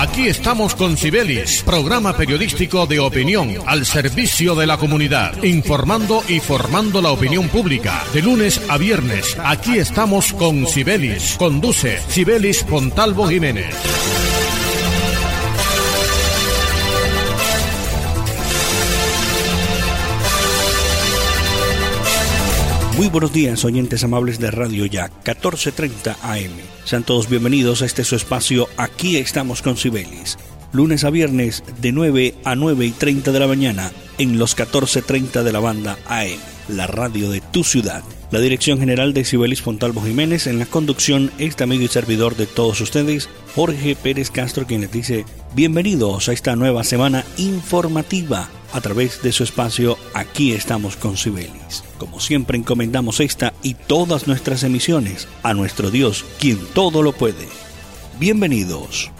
Aquí estamos con Sibelis, programa periodístico de opinión al servicio de la comunidad, informando y formando la opinión pública. De lunes a viernes, aquí estamos con Sibelis. Conduce Sibelis Fontalvo Jiménez. Muy buenos días, oyentes amables de Radio Ya, 1430 AM. Sean todos bienvenidos a este su espacio Aquí estamos con Sibelis. Lunes a viernes de 9 a 9 y 30 de la mañana en los 1430 de la banda AM, la radio de tu ciudad. La dirección general de Sibelis Fontalvo Jiménez en la conducción, este amigo y servidor de todos ustedes, Jorge Pérez Castro, quien les dice bienvenidos a esta nueva semana informativa a través de su espacio Aquí estamos con Sibelis. Como siempre encomendamos esta y todas nuestras emisiones a nuestro Dios, quien todo lo puede. Bienvenidos.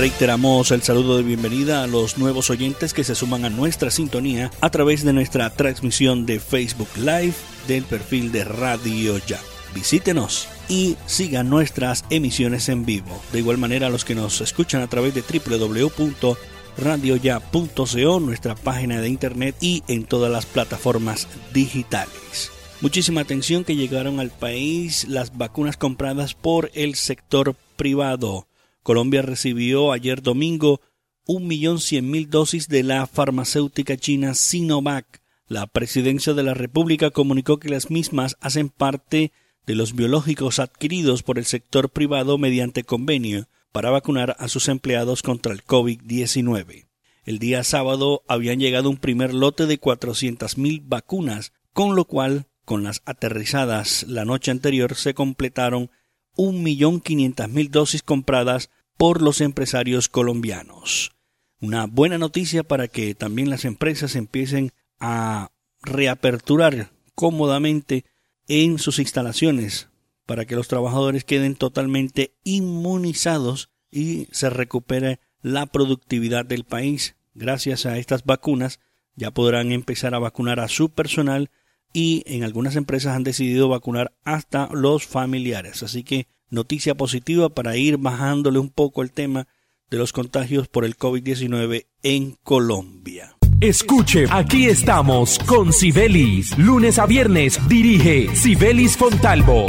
Reiteramos el saludo de bienvenida a los nuevos oyentes que se suman a nuestra sintonía a través de nuestra transmisión de Facebook Live del perfil de Radio Ya. Visítenos y sigan nuestras emisiones en vivo. De igual manera, los que nos escuchan a través de www.radioya.co, nuestra página de internet y en todas las plataformas digitales. Muchísima atención que llegaron al país las vacunas compradas por el sector privado. Colombia recibió ayer domingo 1.100.000 dosis de la farmacéutica china Sinovac. La presidencia de la República comunicó que las mismas hacen parte de los biológicos adquiridos por el sector privado mediante convenio para vacunar a sus empleados contra el COVID-19. El día sábado habían llegado un primer lote de 400.000 vacunas, con lo cual, con las aterrizadas la noche anterior, se completaron 1.500.000 dosis compradas por los empresarios colombianos. Una buena noticia para que también las empresas empiecen a reaperturar cómodamente en sus instalaciones para que los trabajadores queden totalmente inmunizados y se recupere la productividad del país. Gracias a estas vacunas ya podrán empezar a vacunar a su personal y en algunas empresas han decidido vacunar hasta los familiares. Así que noticia positiva para ir bajándole un poco el tema de los contagios por el COVID-19 en Colombia. Escuche, aquí estamos con Sibelis. Lunes a viernes dirige Sibelis Fontalvo.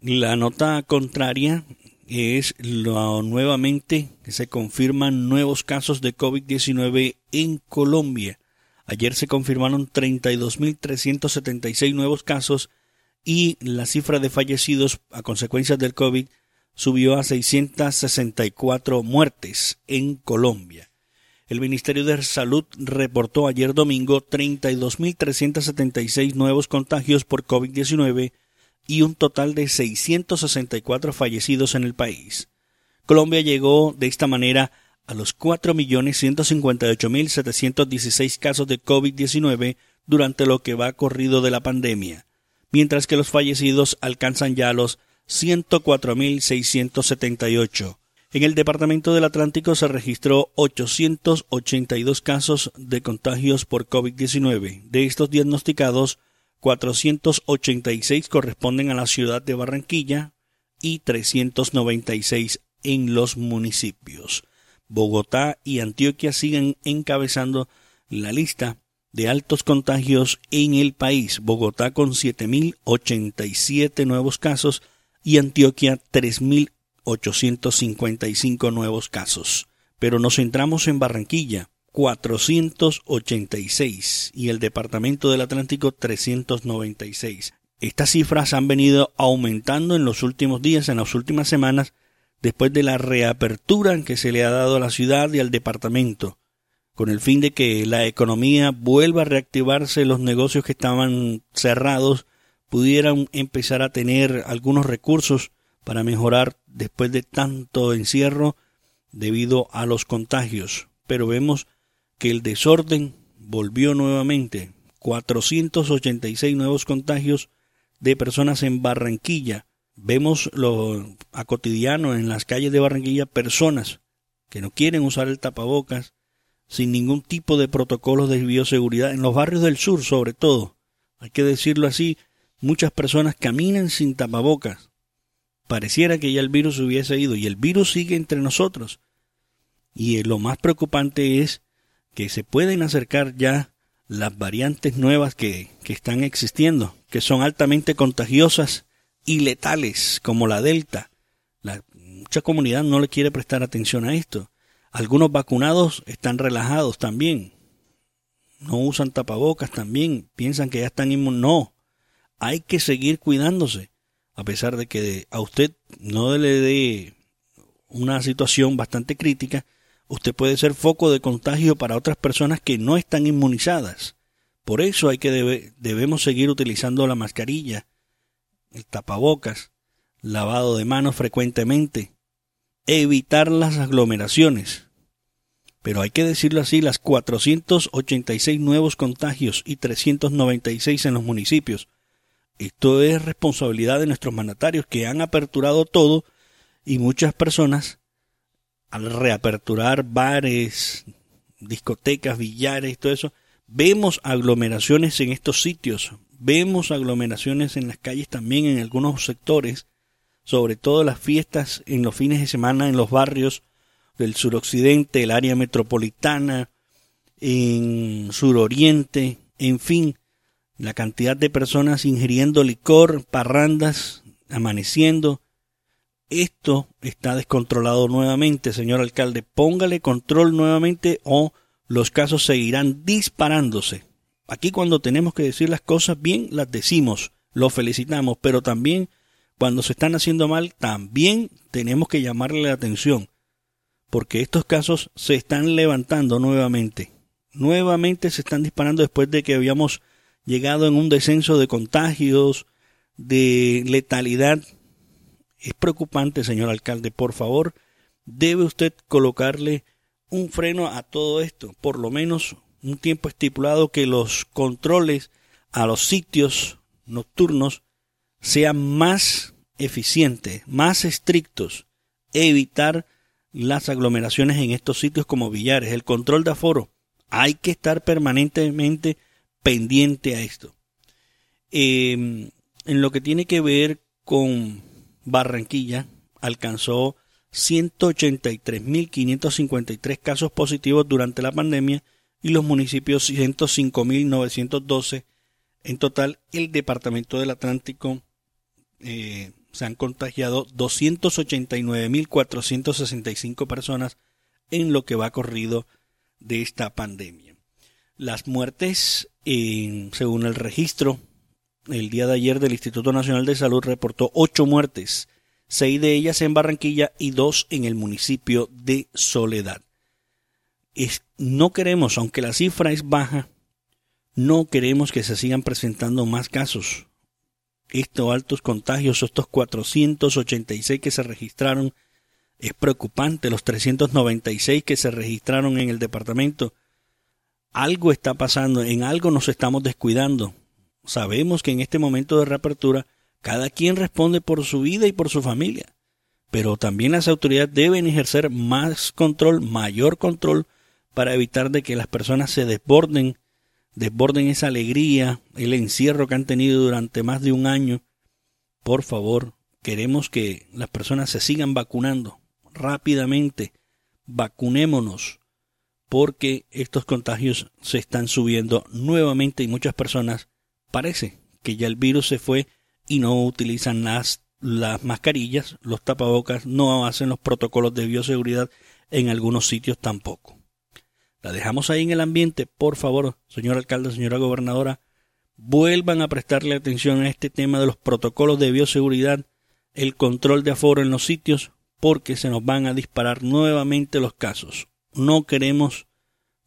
La nota contraria es lo, nuevamente que se confirman nuevos casos de COVID-19 en Colombia. Ayer se confirmaron 32.376 nuevos casos y la cifra de fallecidos a consecuencia del COVID subió a 664 muertes en Colombia. El Ministerio de Salud reportó ayer domingo 32.376 nuevos contagios por COVID-19 y un total de 664 fallecidos en el país. Colombia llegó de esta manera a los 4.158.716 casos de COVID-19 durante lo que va corrido de la pandemia, mientras que los fallecidos alcanzan ya los 104.678. En el Departamento del Atlántico se registró 882 casos de contagios por COVID-19. De estos diagnosticados, 486 corresponden a la ciudad de Barranquilla y 396 en los municipios. Bogotá y Antioquia siguen encabezando la lista de altos contagios en el país. Bogotá con 7.087 nuevos casos y Antioquia 3.855 nuevos casos. Pero nos centramos en Barranquilla, 486 y el Departamento del Atlántico 396. Estas cifras han venido aumentando en los últimos días, en las últimas semanas, después de la reapertura que se le ha dado a la ciudad y al departamento con el fin de que la economía vuelva a reactivarse, los negocios que estaban cerrados pudieran empezar a tener algunos recursos para mejorar después de tanto encierro debido a los contagios. Pero vemos que el desorden volvió nuevamente. 486 nuevos contagios de personas en Barranquilla, Vemos lo, a cotidiano en las calles de Barranquilla personas que no quieren usar el tapabocas sin ningún tipo de protocolos de bioseguridad, en los barrios del sur sobre todo. Hay que decirlo así, muchas personas caminan sin tapabocas. Pareciera que ya el virus hubiese ido y el virus sigue entre nosotros. Y lo más preocupante es que se pueden acercar ya las variantes nuevas que, que están existiendo, que son altamente contagiosas y letales, como la Delta. La, mucha comunidad no le quiere prestar atención a esto. Algunos vacunados están relajados también. No usan tapabocas también. Piensan que ya están inmun. No. Hay que seguir cuidándose. A pesar de que a usted no le dé una situación bastante crítica, usted puede ser foco de contagio para otras personas que no están inmunizadas. Por eso hay que debemos seguir utilizando la mascarilla, el tapabocas, lavado de manos frecuentemente, evitar las aglomeraciones. Pero hay que decirlo así, las 486 nuevos contagios y 396 en los municipios. Esto es responsabilidad de nuestros mandatarios que han aperturado todo y muchas personas al reaperturar bares, discotecas, billares, todo eso, vemos aglomeraciones en estos sitios, vemos aglomeraciones en las calles también en algunos sectores, sobre todo las fiestas en los fines de semana en los barrios del suroccidente, el área metropolitana, en suroriente, en fin, la cantidad de personas ingiriendo licor, parrandas, amaneciendo. Esto está descontrolado nuevamente, señor alcalde. Póngale control nuevamente o los casos seguirán disparándose. Aquí cuando tenemos que decir las cosas bien, las decimos, lo felicitamos, pero también cuando se están haciendo mal, también tenemos que llamarle la atención, porque estos casos se están levantando nuevamente. Nuevamente se están disparando después de que habíamos llegado en un descenso de contagios, de letalidad. Es preocupante, señor alcalde, por favor, debe usted colocarle un freno a todo esto, por lo menos un tiempo estipulado que los controles a los sitios nocturnos sean más eficientes, más estrictos, evitar las aglomeraciones en estos sitios como billares, el control de aforo. Hay que estar permanentemente pendiente a esto. Em, en lo que tiene que ver con Barranquilla, alcanzó 183.553 casos positivos durante la pandemia y los municipios 105.912. En total, el Departamento del Atlántico eh, se han contagiado 289.465 personas en lo que va corrido de esta pandemia. Las muertes, según el registro, el día de ayer del Instituto Nacional de Salud reportó ocho muertes, seis de ellas en Barranquilla y dos en el municipio de Soledad no queremos, aunque la cifra es baja, no queremos que se sigan presentando más casos. Estos altos contagios, estos 486 que se registraron, es preocupante, los 396 que se registraron en el departamento. Algo está pasando, en algo nos estamos descuidando. Sabemos que en este momento de reapertura cada quien responde por su vida y por su familia, pero también las autoridades deben ejercer más control, mayor control para evitar de que las personas se desborden, desborden esa alegría, el encierro que han tenido durante más de un año. Por favor, queremos que las personas se sigan vacunando rápidamente. Vacunémonos porque estos contagios se están subiendo nuevamente y muchas personas parece que ya el virus se fue y no utilizan las, las mascarillas, los tapabocas, no hacen los protocolos de bioseguridad en algunos sitios tampoco la dejamos ahí en el ambiente, por favor, señor alcalde, señora gobernadora, vuelvan a prestarle atención a este tema de los protocolos de bioseguridad, el control de aforo en los sitios, porque se nos van a disparar nuevamente los casos. No queremos,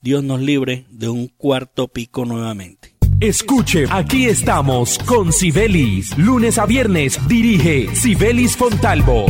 Dios nos libre, de un cuarto pico nuevamente. Escuche, aquí estamos con Sibelis. Lunes a viernes dirige Sibelis Fontalvo.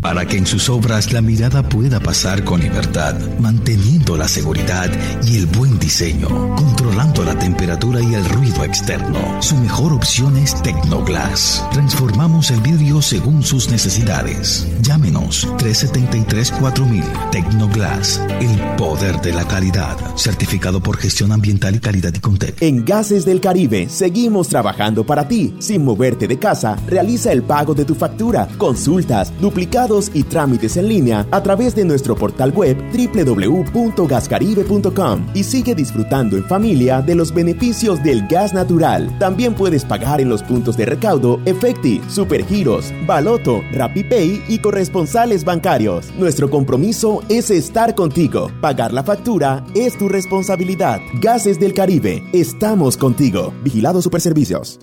Para que en sus obras la mirada pueda pasar con libertad, manteniendo la seguridad y el buen diseño, controlando la temperatura y el ruido externo. Su mejor opción es Tecnoglass. Transformamos el vidrio según sus necesidades. Llámenos 373-4000 Tecnoglass, el poder de la calidad, certificado por gestión ambiental y calidad y Contec. En Gases del Caribe seguimos trabajando para ti. Sin moverte de casa, realiza el pago de tu factura, consultas, duplicados y trámites en línea a través de nuestro portal web www.gascaribe.com y sigue disfrutando en familia de los beneficios del gas natural. También puedes pagar en los puntos de recaudo Efecti, Supergiros, Baloto, RappiPay y corresponsales bancarios. Nuestro compromiso es estar contigo. Pagar la factura es tu responsabilidad. Gases del Caribe, estamos contigo. Vigilado Superservicios.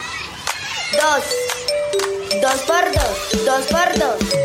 Dos. Dos por dos. Dos por dos.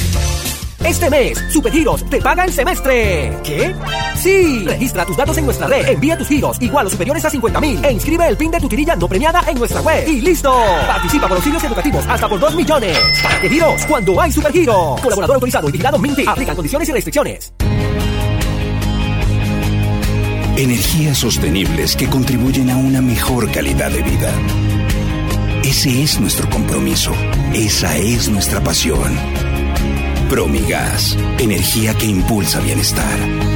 Este mes, Supergiros te paga el semestre. ¿Qué? Sí. Registra tus datos en nuestra red, envía tus giros igual o superiores a 50 mil e inscribe el PIN de tu tirilla no premiada en nuestra web. Y listo. Participa por auxilios educativos hasta por 2 millones. ¿Para qué giros? Cuando hay Supergiros. Colaborador autorizado y vigilado Minty. Aplican condiciones y restricciones. Energías sostenibles que contribuyen a una mejor calidad de vida. Ese es nuestro compromiso. Esa es nuestra pasión. Promigas, energía que impulsa bienestar.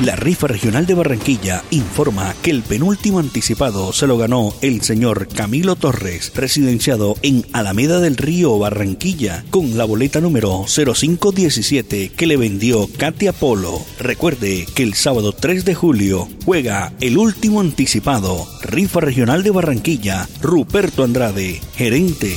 La rifa regional de Barranquilla informa que el penúltimo anticipado se lo ganó el señor Camilo Torres, residenciado en Alameda del Río, Barranquilla, con la boleta número 0517 que le vendió Katia Polo. Recuerde que el sábado 3 de julio juega el último anticipado, rifa regional de Barranquilla, Ruperto Andrade, gerente.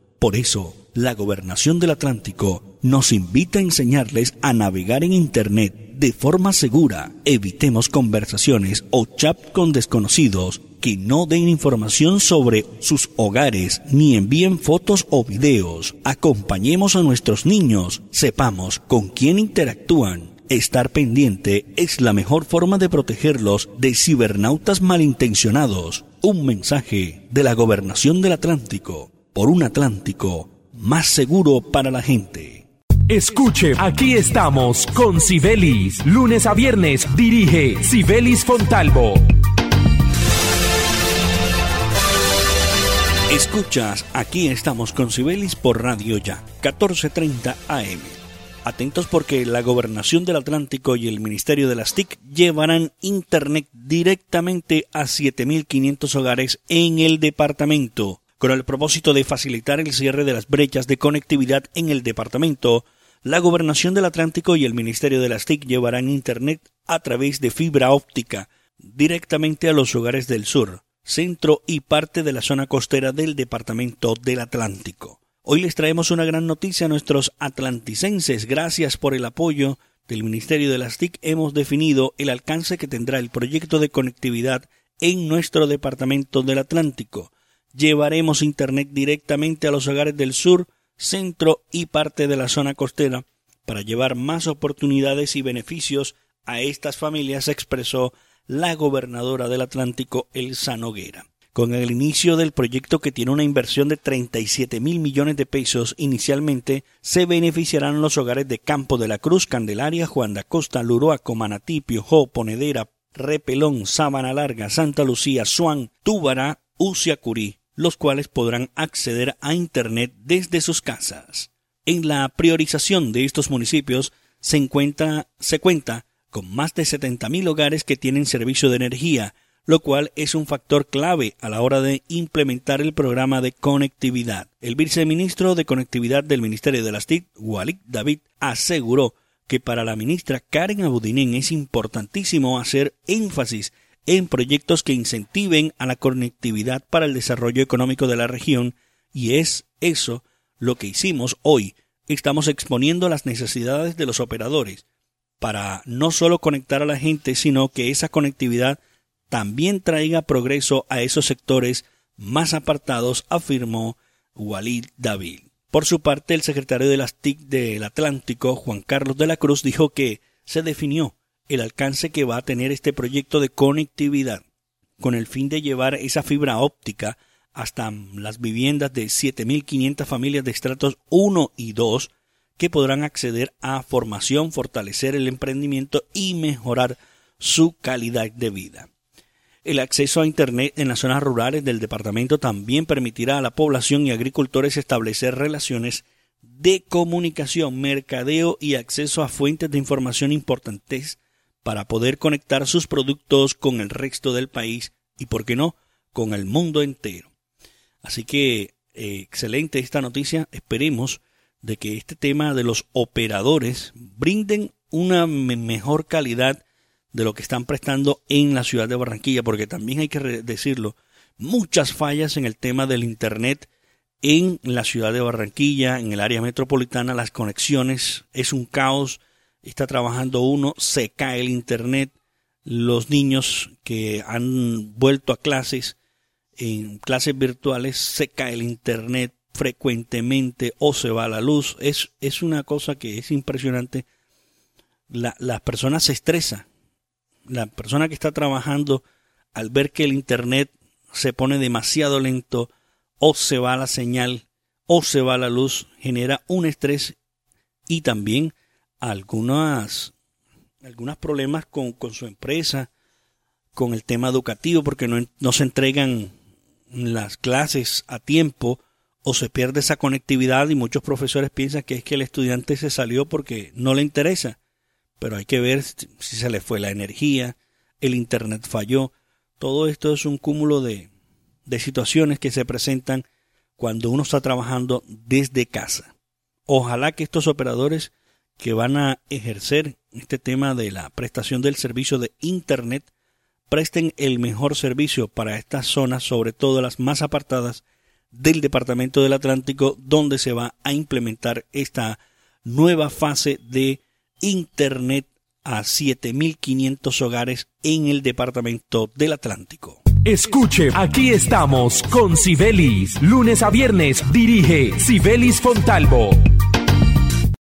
Por eso, la Gobernación del Atlántico nos invita a enseñarles a navegar en Internet de forma segura. Evitemos conversaciones o chat con desconocidos que no den información sobre sus hogares ni envíen fotos o videos. Acompañemos a nuestros niños, sepamos con quién interactúan. Estar pendiente es la mejor forma de protegerlos de cibernautas malintencionados. Un mensaje de la Gobernación del Atlántico por un Atlántico más seguro para la gente. Escuche, aquí estamos con Sibelis. Lunes a viernes dirige Sibelis Fontalvo. Escuchas, aquí estamos con Sibelis por Radio Ya, 14:30 AM. Atentos porque la Gobernación del Atlántico y el Ministerio de las TIC llevarán Internet directamente a 7.500 hogares en el departamento Con el propósito de facilitar el cierre de las brechas de conectividad en el departamento, la Gobernación del Atlántico y el Ministerio de las TIC llevarán Internet a través de fibra óptica directamente a los hogares del sur, centro y parte de la zona costera del departamento del Atlántico. Hoy les traemos una gran noticia a nuestros atlanticenses. Gracias por el apoyo del Ministerio de las TIC hemos definido el alcance que tendrá el proyecto de conectividad en nuestro departamento del Atlántico. Llevaremos Internet directamente a los hogares del sur, centro y parte de la zona costera para llevar más oportunidades y beneficios a estas familias, expresó la gobernadora del Atlántico, Elsa Noguera. Con el inicio del proyecto que tiene una inversión de 37 mil millones de pesos inicialmente, se beneficiarán los hogares de Campo de la Cruz, Candelaria, Juan da Costa, Luroaco, Manatí, Piojó, Ponedera, Repelón, Sábana Larga, Santa Lucía, Suán, Túbara, Uciacurí, los cuales podrán acceder a Internet desde sus casas. En la priorización de estos municipios se, encuentra, se cuenta con más de 70.000 hogares que tienen servicio de energía, lo cual es un factor clave a la hora de implementar el programa de conectividad. El viceministro de Conectividad del Ministerio de las TIC, Walid David, aseguró que para la ministra Karen Abudinen es importantísimo hacer énfasis en proyectos que incentiven a la conectividad para el desarrollo económico de la región y es eso lo que hicimos hoy. Estamos exponiendo las necesidades de los operadores para no solo conectar a la gente, sino que esa conectividad también traiga progreso a esos sectores más apartados, afirmó Walid David. Por su parte, el secretario de las TIC del Atlántico, Juan Carlos de la Cruz, dijo que se definió el alcance que va a tener este proyecto de conectividad, con el fin de llevar esa fibra óptica hasta las viviendas de 7.500 familias de estratos 1 y 2 que podrán acceder a formación, fortalecer el emprendimiento y mejorar su calidad de vida. El acceso a Internet en las zonas rurales del departamento también permitirá a la población y agricultores establecer relaciones de comunicación, mercadeo y acceso a fuentes de información importantes para poder conectar sus productos con el resto del país y, por qué no, con el mundo entero. Así que eh, excelente esta noticia. Esperemos de que este tema de los operadores brinden una mejor calidad de lo que están prestando en la ciudad de Barranquilla, porque también hay que decirlo, muchas fallas en el tema del Internet en la ciudad de Barranquilla, en el área metropolitana, las conexiones es un caos, está trabajando uno, se cae el Internet, los niños que han vuelto a clases, en clases virtuales, se cae el Internet frecuentemente o se va la luz, es, es una cosa que es impresionante. La, las personas se estresan la persona que está trabajando, al ver que el Internet se pone demasiado lento, o se va la señal, o se va la luz, genera un estrés y también algunas, algunos problemas con, con su empresa, con el tema educativo, porque no, no se entregan las clases a tiempo o se pierde esa conectividad y muchos profesores piensan que es que el estudiante se salió porque no le interesa pero hay que ver si se le fue la energía, el Internet falló. Todo esto es un cúmulo de, de situaciones que se presentan cuando uno está trabajando desde casa. Ojalá que estos operadores que van a ejercer este tema de la prestación del servicio de Internet presten el mejor servicio para estas zonas, sobre todo las más apartadas del Departamento del Atlántico, donde se va a implementar esta nueva fase de Internet a 7.500 hogares en el departamento del Atlántico. Escuche, aquí estamos con Sibelis. Lunes a viernes dirige Sibelis Fontalvo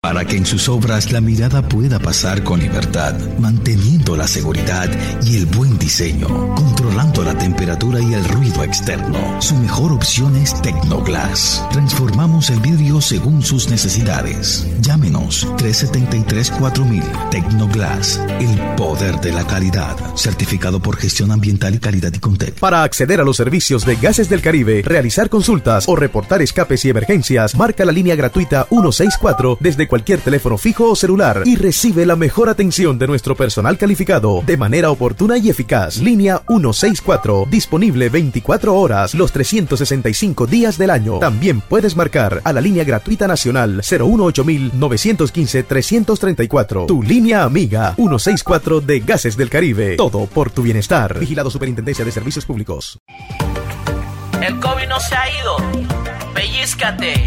para que en sus obras la mirada pueda pasar con libertad, manteniendo la seguridad y el buen diseño, controlando la temperatura y el ruido externo. Su mejor opción es Tecnoglass. Transformamos el vidrio según sus necesidades. Llámenos 373-4000 Tecnoglass, el poder de la calidad, certificado por gestión ambiental y calidad y Contec. Para acceder a los servicios de Gases del Caribe, realizar consultas o reportar escapes y emergencias, marca la línea gratuita 164 desde cualquier teléfono fijo o celular y recibe la mejor atención de nuestro personal calificado de manera oportuna y eficaz. Línea 164, disponible 24 horas los 365 días del año. También puedes marcar a la línea gratuita nacional 018 915 334. Tu línea amiga 164 de Gases del Caribe. Todo por tu bienestar. Vigilado Superintendencia de Servicios Públicos. El COVID no se ha ido. Pellízcate.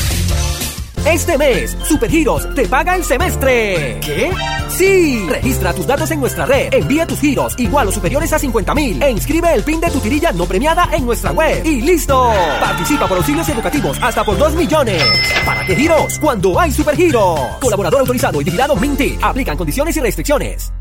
Este mes, Supergiros te paga el semestre. ¿Qué? Sí. Registra tus datos en nuestra red, envía tus giros igual o superiores a 50 mil e inscribe el PIN de tu tirilla no premiada en nuestra web. Y listo. Participa por auxilios educativos hasta por 2 millones. ¿Para qué giros? Cuando hay Supergiros. Colaborador autorizado y vigilado Minty. Aplican condiciones y restricciones.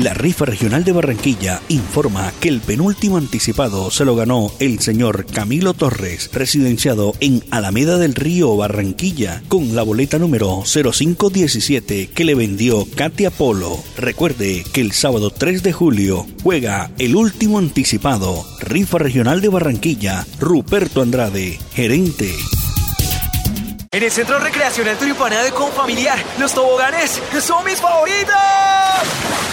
La rifa regional de Barranquilla informa que el penúltimo anticipado se lo ganó el señor Camilo Torres, residenciado en Alameda del Río, Barranquilla, con la boleta número 0517 que le vendió Katia Polo. Recuerde que el sábado 3 de julio juega el último anticipado, rifa regional de Barranquilla, Ruperto Andrade, gerente. En el Centro Recreacional Turipana de Confamiliar, los toboganes son mis favoritos.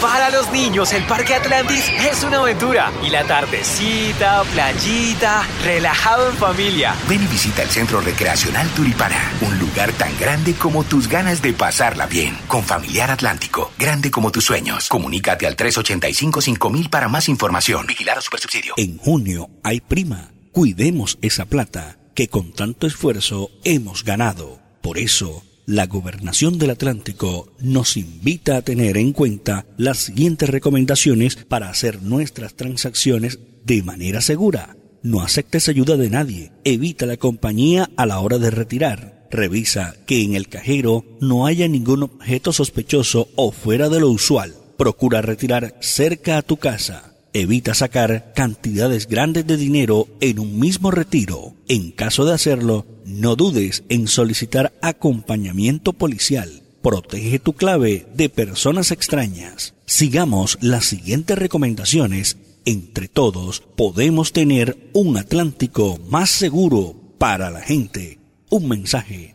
Para los niños, el Parque Atlantis es una aventura. Y la tardecita, playita, relajado en familia. Ven y visita el Centro Recreacional Turipana, un lugar tan grande como tus ganas de pasarla bien. Con Familiar Atlántico, grande como tus sueños. Comunícate al 385-5000 para más información. Vigilar a Supersubsidio. En junio hay prima. Cuidemos esa plata que con tanto esfuerzo hemos ganado. Por eso, la Gobernación del Atlántico nos invita a tener en cuenta las siguientes recomendaciones para hacer nuestras transacciones de manera segura. No aceptes ayuda de nadie. Evita la compañía a la hora de retirar. Revisa que en el cajero no haya ningún objeto sospechoso o fuera de lo usual. Procura retirar cerca a tu casa. Evita sacar cantidades grandes de dinero en un mismo retiro. En caso de hacerlo, no dudes en solicitar acompañamiento policial. Protege tu clave de personas extrañas. Sigamos las siguientes recomendaciones. Entre todos podemos tener un Atlántico más seguro para la gente. Un mensaje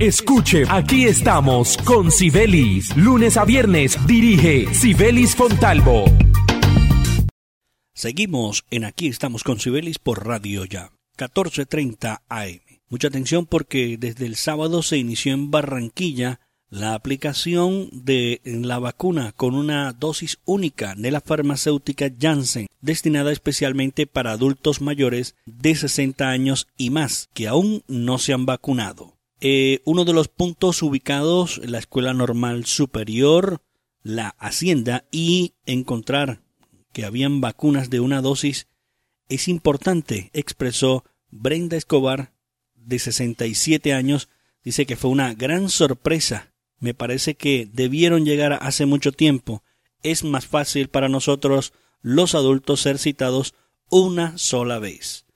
Escuche, aquí estamos con Sibelis. Lunes a viernes dirige Sibelis Fontalvo. Seguimos en Aquí estamos con Sibelis por Radio Ya, 14:30 AM. Mucha atención porque desde el sábado se inició en Barranquilla la aplicación de la vacuna con una dosis única de la farmacéutica Janssen, destinada especialmente para adultos mayores de 60 años y más que aún no se han vacunado. Eh, uno de los puntos ubicados la Escuela Normal Superior, la Hacienda, y encontrar que habían vacunas de una dosis es importante, expresó Brenda Escobar, de 67 años, dice que fue una gran sorpresa me parece que debieron llegar hace mucho tiempo. Es más fácil para nosotros, los adultos, ser citados una sola vez.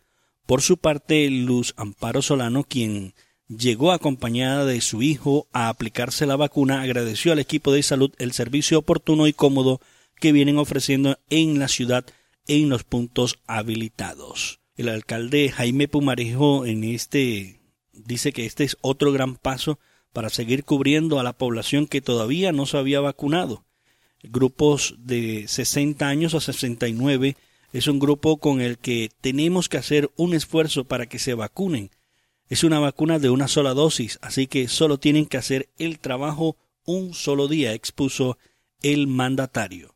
Por su parte, Luz Amparo Solano, quien llegó acompañada de su hijo a aplicarse la vacuna, agradeció al equipo de salud el servicio oportuno y cómodo que vienen ofreciendo en la ciudad en los puntos habilitados. El alcalde Jaime Pumarejo en este dice que este es otro gran paso para seguir cubriendo a la población que todavía no se había vacunado. Grupos de 60 años a 69 es un grupo con el que tenemos que hacer un esfuerzo para que se vacunen. Es una vacuna de una sola dosis, así que solo tienen que hacer el trabajo un solo día, expuso el mandatario.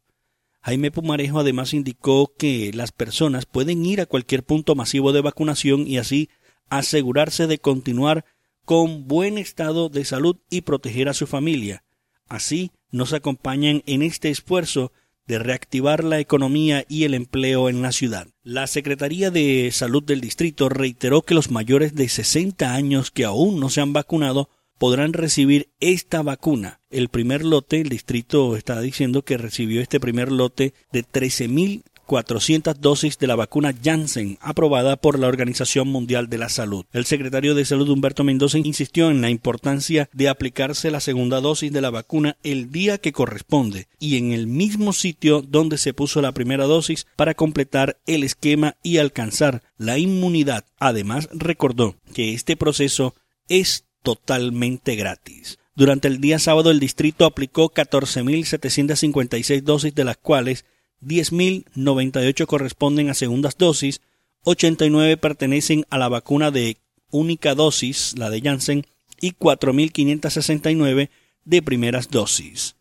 Jaime Pumarejo además indicó que las personas pueden ir a cualquier punto masivo de vacunación y así asegurarse de continuar con buen estado de salud y proteger a su familia. Así nos acompañan en este esfuerzo de reactivar la economía y el empleo en la ciudad. La Secretaría de Salud del Distrito reiteró que los mayores de 60 años que aún no se han vacunado podrán recibir esta vacuna. El primer lote, el distrito está diciendo que recibió este primer lote de 13.000 400 dosis de la vacuna Janssen aprobada por la Organización Mundial de la Salud. El secretario de Salud Humberto Mendoza insistió en la importancia de aplicarse la segunda dosis de la vacuna el día que corresponde y en el mismo sitio donde se puso la primera dosis para completar el esquema y alcanzar la inmunidad. Además, recordó que este proceso es totalmente gratis. Durante el día sábado el distrito aplicó 14.756 dosis de las cuales 10.098 corresponden a segundas dosis, 89 pertenecen a la vacuna de única dosis, la de Janssen, y 4.569 de primeras dosis.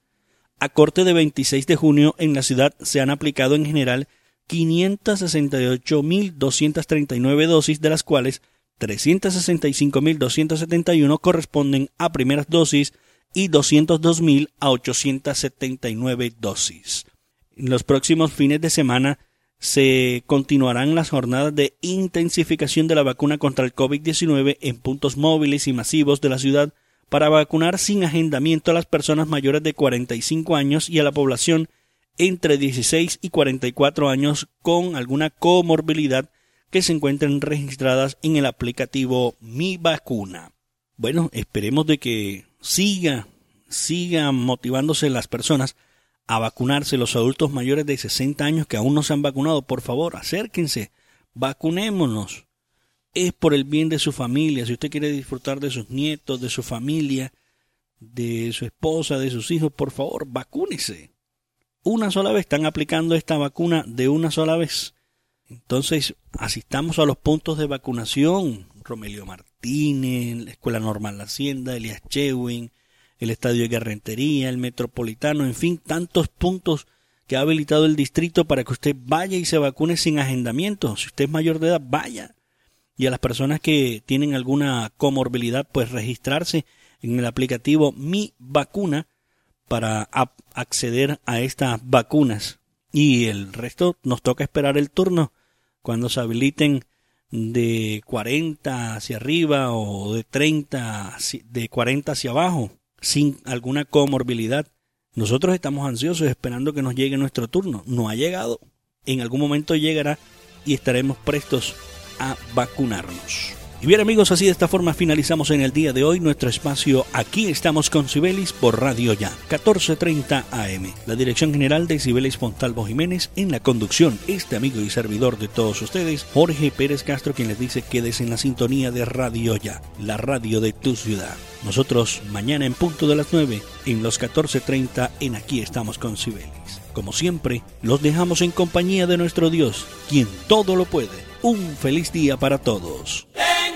A corte de 26 de junio en la ciudad se han aplicado en general 568.239 dosis, de las cuales 365.271 corresponden a primeras dosis y 202.000 a 879 dosis. Los próximos fines de semana se continuarán las jornadas de intensificación de la vacuna contra el COVID-19 en puntos móviles y masivos de la ciudad para vacunar sin agendamiento a las personas mayores de 45 años y a la población entre 16 y 44 años con alguna comorbilidad que se encuentren registradas en el aplicativo Mi Vacuna. Bueno, esperemos de que siga, siga motivándose las personas a vacunarse los adultos mayores de 60 años que aún no se han vacunado. Por favor, acérquense, vacunémonos. Es por el bien de su familia. Si usted quiere disfrutar de sus nietos, de su familia, de su esposa, de sus hijos, por favor, vacúnese. Una sola vez están aplicando esta vacuna de una sola vez. Entonces, asistamos a los puntos de vacunación. Romelio Martínez, la Escuela Normal La Hacienda, Elias Chewin, el Estadio de Guerrentería, el Metropolitano, en fin, tantos puntos que ha habilitado el distrito para que usted vaya y se vacune sin agendamiento. Si usted es mayor de edad, vaya. Y a las personas que tienen alguna comorbilidad, pues registrarse en el aplicativo Mi Vacuna para acceder a estas vacunas. Y el resto nos toca esperar el turno cuando se habiliten de 40 hacia arriba o de 30, de 40 hacia abajo sin alguna comorbilidad. Nosotros estamos ansiosos esperando que nos llegue nuestro turno. No ha llegado. En algún momento llegará y estaremos prestos a vacunarnos. Y bien amigos, así de esta forma finalizamos en el día de hoy nuestro espacio Aquí estamos con Cibelis por Radio Ya, 14.30 AM. La dirección general de Cibelis Fontalvo Jiménez en la conducción, este amigo y servidor de todos ustedes, Jorge Pérez Castro, quien les dice quédese en la sintonía de Radio Ya, la radio de tu ciudad. Nosotros mañana en punto de las 9, en los 14.30 en Aquí estamos con Cibelis. Como siempre, los dejamos en compañía de nuestro Dios, quien todo lo puede. Un feliz día para todos.